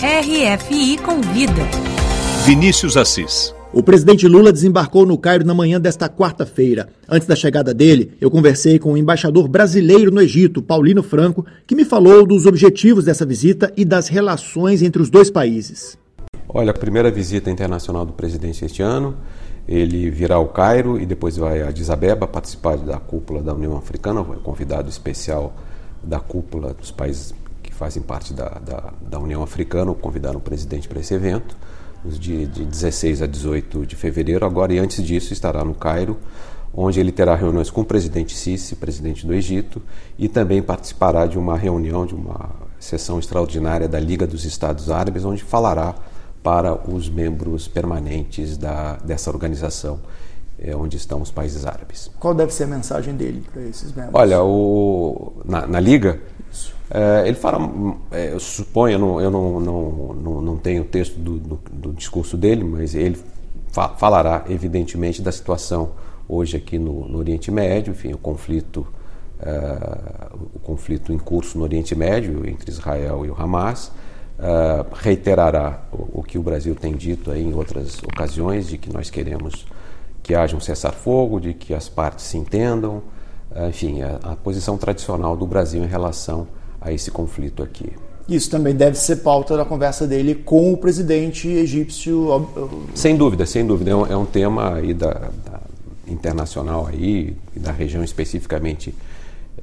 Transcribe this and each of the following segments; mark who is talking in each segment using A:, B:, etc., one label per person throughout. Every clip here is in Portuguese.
A: RFI Convida.
B: Vinícius Assis.
C: O presidente Lula desembarcou no Cairo na manhã desta quarta-feira. Antes da chegada dele, eu conversei com o embaixador brasileiro no Egito, Paulino Franco, que me falou dos objetivos dessa visita e das relações entre os dois países.
D: Olha, a primeira visita internacional do presidente este ano, ele virá ao Cairo e depois vai a Addis Abeba participar da cúpula da União Africana, convidado especial da cúpula dos países fazem parte da, da, da União Africana, convidaram o presidente para esse evento de, de 16 a 18 de fevereiro. Agora, e antes disso, estará no Cairo, onde ele terá reuniões com o presidente Sisi, presidente do Egito, e também participará de uma reunião, de uma sessão extraordinária da Liga dos Estados Árabes, onde falará para os membros permanentes da, dessa organização, é, onde estão os países árabes.
C: Qual deve ser a mensagem dele para esses membros?
D: Olha, o, na, na Liga, é, ele fala, é, eu suponho, eu não, eu não, não, não, não tenho o texto do, do, do, discurso dele, mas ele fa falará, evidentemente, da situação hoje aqui no, no Oriente Médio, enfim, o conflito, uh, o conflito em curso no Oriente Médio entre Israel e o Hamas. Uh, reiterará o, o, que o Brasil tem dito em outras ocasiões, de que nós queremos que haja um cessar-fogo, de que as partes se entendam, uh, enfim, a, a posição tradicional do Brasil em relação a esse conflito aqui.
C: Isso também deve ser pauta da conversa dele com o presidente egípcio.
D: Sem dúvida, sem dúvida. É um, é um tema aí da, da, internacional aí, da região especificamente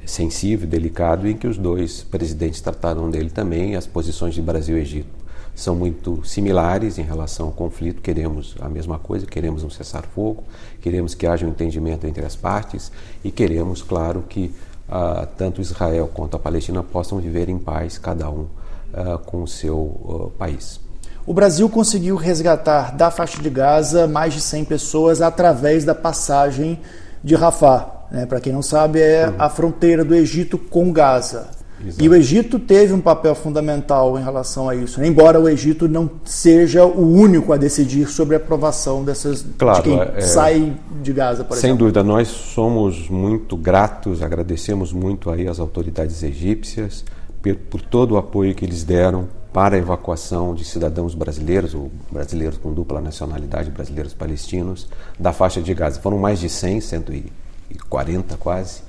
D: sensível, delicado, em que os dois presidentes trataram dele também. As posições de Brasil e Egito são muito similares em relação ao conflito. Queremos a mesma coisa, queremos um cessar-fogo, queremos que haja um entendimento entre as partes e queremos, claro, que uh, tanto Israel quanto a Palestina possam viver em paz, cada um uh, com o seu uh, país.
C: O Brasil conseguiu resgatar da faixa de Gaza mais de 100 pessoas através da passagem de Rafah. Né? Para quem não sabe, é uhum. a fronteira do Egito com Gaza. Exato. E o Egito teve um papel fundamental em relação a isso, embora o Egito não seja o único a decidir sobre a aprovação dessas
D: claro,
C: de quem
D: é,
C: sai de Gaza, por
D: sem
C: exemplo.
D: dúvida, nós somos muito gratos, agradecemos muito aí às autoridades egípcias por, por todo o apoio que eles deram para a evacuação de cidadãos brasileiros, ou brasileiros com dupla nacionalidade, brasileiros palestinos, da faixa de Gaza. Foram mais de 100, 140 quase,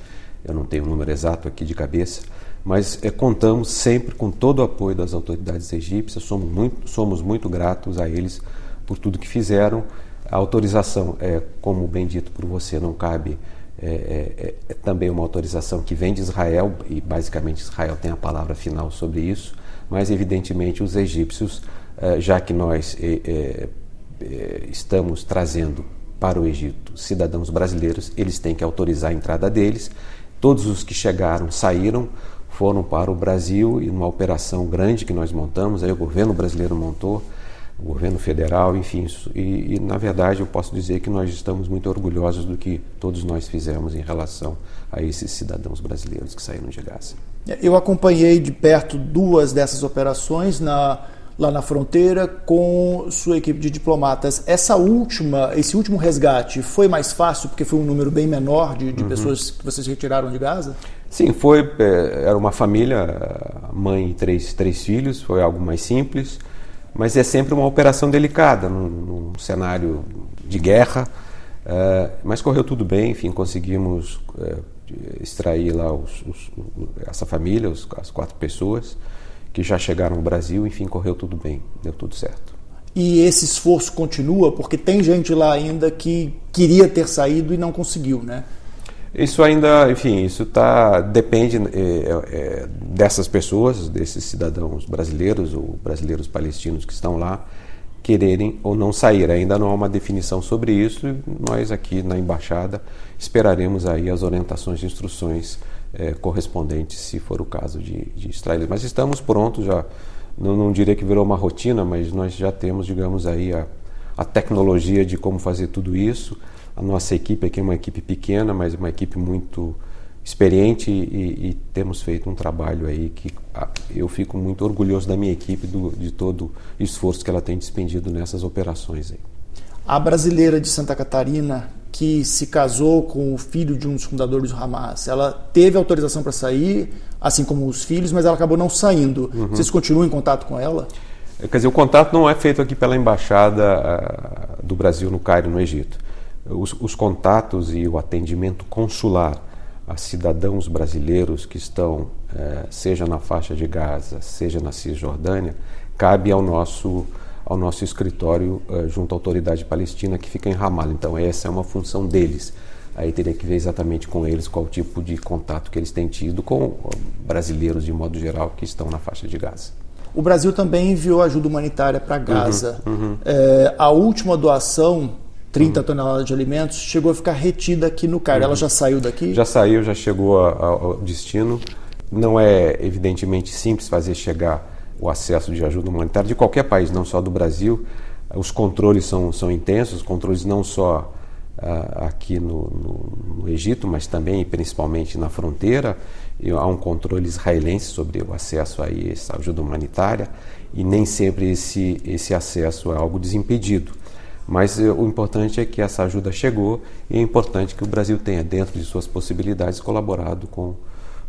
D: eu não tenho o número exato aqui de cabeça, mas é, contamos sempre com todo o apoio das autoridades egípcias, somos muito, somos muito gratos a eles por tudo que fizeram. A autorização, é, como bem dito por você, não cabe, é, é, é também uma autorização que vem de Israel, e basicamente Israel tem a palavra final sobre isso, mas evidentemente os egípcios, é, já que nós estamos trazendo para o Egito cidadãos brasileiros, eles têm que autorizar a entrada deles. Todos os que chegaram saíram, foram para o Brasil e numa operação grande que nós montamos, aí o governo brasileiro montou, o governo federal, enfim, e, e, na verdade eu posso dizer que nós estamos muito orgulhosos do que todos nós fizemos em relação a esses cidadãos brasileiros que saíram de Gaza.
C: Eu acompanhei de perto duas dessas operações na, lá na fronteira com sua equipe de diplomatas. Essa última, esse último resgate foi mais fácil porque foi um número bem menor de, de uhum. pessoas que vocês retiraram de Gaza?
D: Sim, foi. É, era uma família, mãe e três, três filhos, foi algo mais simples, mas é sempre uma operação delicada, num, num cenário de guerra. Uh, mas correu tudo bem, enfim, conseguimos uh, extrair lá os, os, essa família, os, as quatro pessoas que já chegaram no Brasil, enfim, correu tudo bem, deu tudo certo.
C: E esse esforço continua porque tem gente lá ainda que queria ter saído e não conseguiu, né?
D: Isso ainda, enfim, isso tá, depende é, é, dessas pessoas, desses cidadãos brasileiros ou brasileiros palestinos que estão lá, quererem ou não sair. Ainda não há uma definição sobre isso e nós aqui na Embaixada esperaremos aí as orientações e instruções é, correspondentes, se for o caso de, de extrair. Mas estamos prontos já, não, não diria que virou uma rotina, mas nós já temos, digamos aí, a, a tecnologia de como fazer tudo isso, a nossa equipe aqui é uma equipe pequena, mas uma equipe muito experiente e, e temos feito um trabalho aí que eu fico muito orgulhoso da minha equipe, do, de todo o esforço que ela tem despendido nessas operações aí.
C: A brasileira de Santa Catarina que se casou com o filho de um dos fundadores do Hamas, ela teve autorização para sair, assim como os filhos, mas ela acabou não saindo. Uhum. Vocês continuam em contato com ela?
D: Quer dizer, o contato não é feito aqui pela embaixada do Brasil no Cairo, no Egito. Os, os contatos e o atendimento consular a cidadãos brasileiros que estão, eh, seja na faixa de Gaza, seja na Cisjordânia, cabe ao nosso ao nosso escritório uh, junto à autoridade palestina que fica em Ramallah. Então essa é uma função deles. Aí teria que ver exatamente com eles qual tipo de contato que eles têm tido com brasileiros de modo geral que estão na faixa de Gaza.
C: O Brasil também enviou ajuda humanitária para Gaza. Uhum, uhum. É, a última doação, 30 uhum. toneladas de alimentos, chegou a ficar retida aqui no Cairo. Ela uhum. já saiu daqui?
D: Já saiu, já chegou ao destino. Não é evidentemente simples fazer chegar o acesso de ajuda humanitária de qualquer país, não só do Brasil. Os controles são, são intensos, os controles não só uh, aqui no, no, no, Egito, mas também e principalmente na fronteira. E há um controle israelense sobre o acesso a essa ajuda humanitária e nem sempre esse, esse acesso é algo desimpedido. Mas uh, o importante é que essa ajuda chegou e é importante que o Brasil tenha, dentro de suas possibilidades, colaborado com,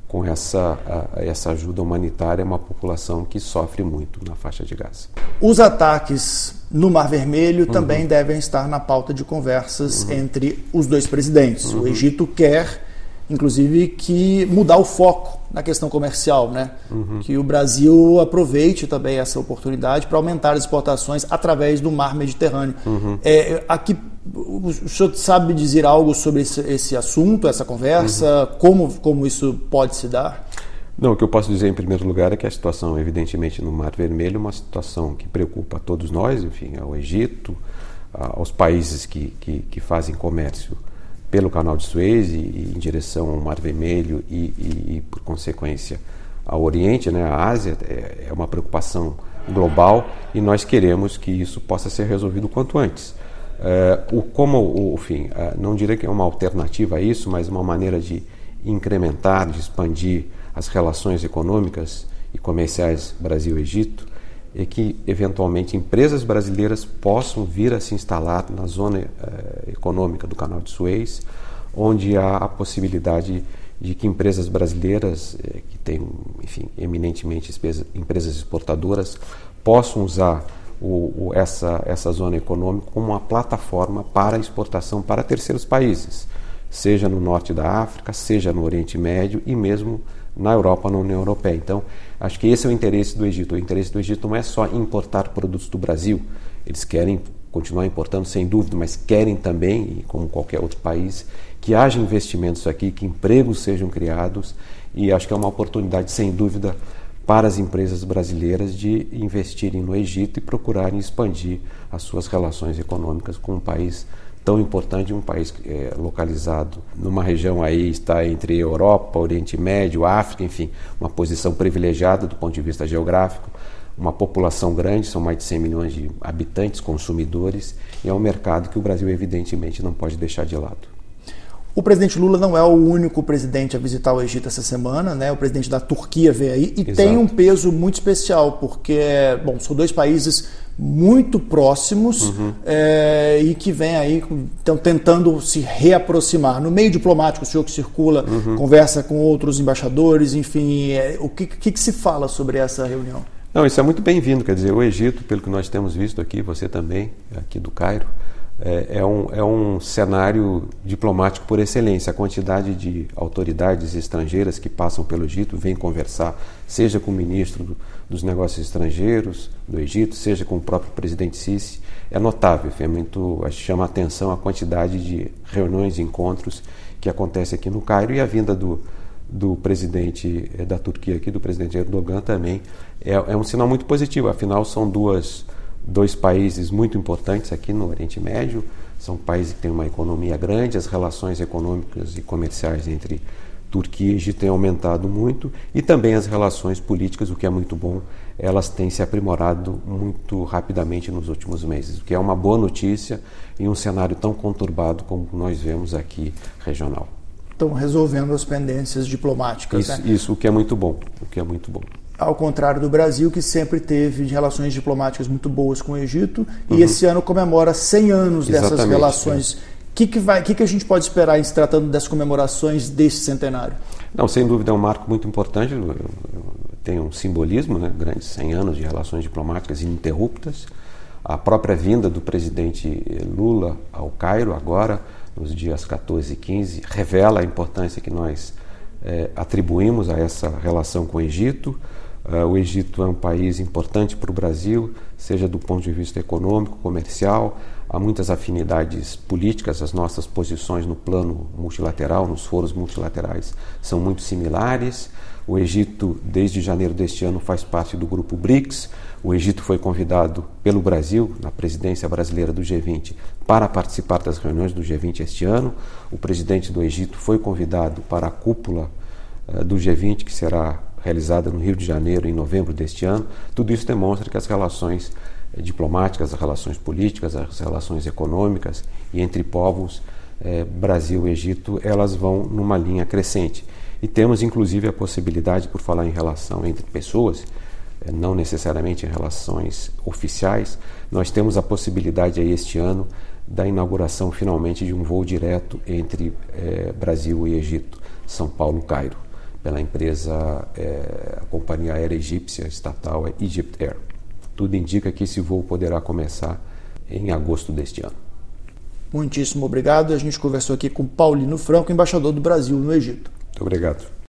D: com essa, essa ajuda humanitária a uma população que sofre muito na faixa de Gaza.
C: Os ataques no Mar Vermelho uhum. também devem estar na pauta de conversas uhum. entre os dois presidentes. Uhum. O Egito quer, inclusive, que mudar o foco na questão comercial, né? Uhum. Que o Brasil aproveite também essa oportunidade para aumentar as exportações através do Mar Mediterrâneo. Uhum. É, aqui o senhor sabe dizer algo sobre esse, esse assunto, essa conversa? Uhum. Como, como isso pode se dar?
D: Não, o que eu posso dizer em primeiro lugar é que a situação, evidentemente, no Mar Vermelho é uma situação que preocupa a todos nós, enfim, ao Egito, aos países que, que, que fazem comércio pelo Canal de Suez e, e em direção ao Mar Vermelho e, e, e, por consequência, ao Oriente, né, à Ásia, é, é uma preocupação global e nós queremos que isso possa ser resolvido quanto antes. Uh, o, como, o, enfim, uh, não diria que é uma alternativa a isso, mas uma maneira de incrementar, de expandir as relações econômicas e comerciais Brasil-Egito, é que, eventualmente, empresas brasileiras possam vir a se instalar na zona uh, econômica do Canal de Suez, onde há a possibilidade de que empresas brasileiras, que têm, enfim, eminentemente empresas exportadoras, possam usar o, o, essa, essa zona econômica como uma plataforma para exportação para terceiros países, seja no norte da África, seja no Oriente Médio e mesmo na Europa, na União Europeia. Então, acho que esse é o interesse do Egito. O interesse do Egito não é só importar produtos do Brasil, eles querem continuar importando sem dúvida, mas querem também, como qualquer outro país, que haja investimentos aqui, que empregos sejam criados e acho que é uma oportunidade sem dúvida para as empresas brasileiras de investirem no Egito e procurarem expandir as suas relações econômicas com um país tão importante, um país é, localizado numa região aí está entre Europa, Oriente Médio, África, enfim, uma posição privilegiada do ponto de vista geográfico, uma população grande, são mais de 100 milhões de habitantes, consumidores, e é um mercado que o Brasil evidentemente não pode deixar de lado.
C: O presidente Lula não é o único presidente a visitar o Egito essa semana, né? O presidente da Turquia veio aí e Exato. tem um peso muito especial, porque, bom, são dois países muito próximos uhum. é, e que vem aí estão tentando se reaproximar. No meio diplomático, o senhor que circula, uhum. conversa com outros embaixadores, enfim, é, o que, que, que se fala sobre essa reunião?
D: Não, isso é muito bem-vindo. Quer dizer, o Egito, pelo que nós temos visto aqui, você também, aqui do Cairo, é, é, um, é um cenário diplomático por excelência. A quantidade de autoridades estrangeiras que passam pelo Egito vêm conversar, seja com o ministro do, dos Negócios Estrangeiros do Egito, seja com o próprio presidente Sisi, é notável. É muito, chama atenção a quantidade de reuniões e encontros que acontece aqui no Cairo e a vinda do, do presidente é, da Turquia aqui, do presidente Erdogan também, é, é um sinal muito positivo. Afinal, são duas dois países muito importantes aqui no Oriente Médio. São países que têm uma economia grande, as relações econômicas e comerciais entre Turquia e Egito têm aumentado muito e também as relações políticas, o que é muito bom, elas têm se aprimorado muito rapidamente nos últimos meses, o que é uma boa notícia em um cenário tão conturbado como nós vemos aqui regional.
C: Estão resolvendo as pendências diplomáticas.
D: Isso,
C: né?
D: isso o que é muito bom, o que é muito bom
C: ao contrário do Brasil, que sempre teve relações diplomáticas muito boas com o Egito, uhum. e esse ano comemora 100 anos Exatamente, dessas relações. O é. que, que, vai, que, que a gente pode esperar em se tratando das comemorações deste centenário?
D: Não, sem dúvida é um marco muito importante. tem um simbolismo, né? grandes 100 anos de relações diplomáticas ininterruptas. A própria vinda do presidente Lula ao Cairo, agora, nos dias 14 e 15, revela a importância que nós é, atribuímos a essa relação com o Egito. Uh, o Egito é um país importante para o Brasil, seja do ponto de vista econômico, comercial. Há muitas afinidades políticas, as nossas posições no plano multilateral, nos foros multilaterais, são muito similares. O Egito, desde janeiro deste ano, faz parte do grupo BRICS. O Egito foi convidado pelo Brasil, na presidência brasileira do G20, para participar das reuniões do G20 este ano. O presidente do Egito foi convidado para a cúpula uh, do G20, que será realizada no Rio de Janeiro em novembro deste ano. Tudo isso demonstra que as relações eh, diplomáticas, as relações políticas, as relações econômicas e entre povos eh, Brasil e Egito, elas vão numa linha crescente. E temos inclusive a possibilidade, por falar em relação entre pessoas, eh, não necessariamente em relações oficiais, nós temos a possibilidade aí este ano da inauguração finalmente de um voo direto entre Brasil e Egito, São Paulo-Cairo pela empresa, é, a companhia aérea egípcia estatal é Egypt Air. Tudo indica que esse voo poderá começar em agosto deste ano.
C: Muitíssimo obrigado. A gente conversou aqui com Paulino Franco, embaixador do Brasil no Egito.
D: Muito obrigado.